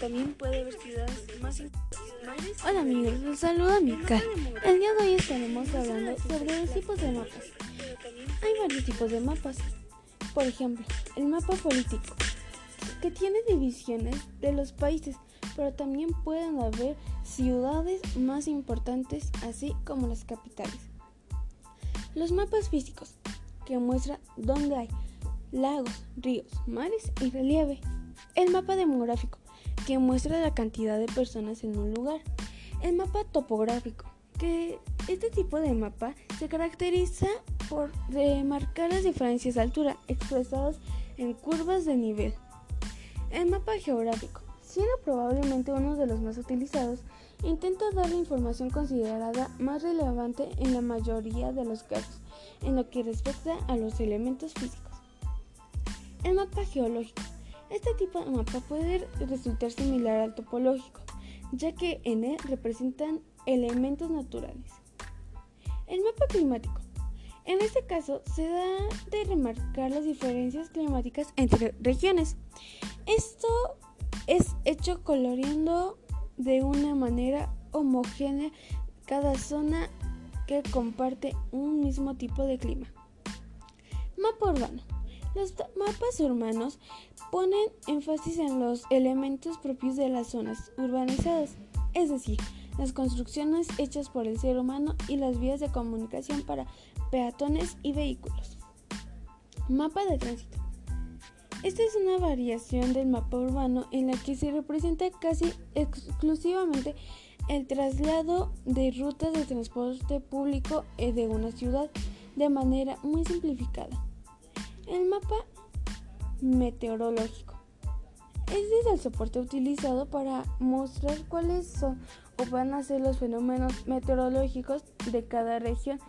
también puede haber ciudades más Hola amigos, los saluda Mika. El día de hoy estaremos hablando sobre los tipos de mapas. Hay varios tipos de mapas. Por ejemplo, el mapa político, que tiene divisiones de los países, pero también pueden haber ciudades más importantes, así como las capitales. Los mapas físicos, que muestran dónde hay lagos, ríos, mares y relieve. El mapa demográfico, que muestra la cantidad de personas en un lugar. El mapa topográfico, que este tipo de mapa se caracteriza por marcar las diferencias de altura expresadas en curvas de nivel. El mapa geográfico, siendo probablemente uno de los más utilizados, intenta dar la información considerada más relevante en la mayoría de los casos en lo que respecta a los elementos físicos. El mapa geológico. Este tipo de mapa puede resultar similar al topológico, ya que en él representan elementos naturales. El mapa climático. En este caso se da de remarcar las diferencias climáticas entre regiones. Esto es hecho coloreando de una manera homogénea cada zona que comparte un mismo tipo de clima. Mapa urbano. Los mapas urbanos ponen énfasis en los elementos propios de las zonas urbanizadas, es decir, las construcciones hechas por el ser humano y las vías de comunicación para peatones y vehículos. Mapa de tránsito. Esta es una variación del mapa urbano en la que se representa casi exclusivamente el traslado de rutas de transporte público eh, de una ciudad de manera muy simplificada. El mapa meteorológico. Este es el soporte utilizado para mostrar cuáles son o van a ser los fenómenos meteorológicos de cada región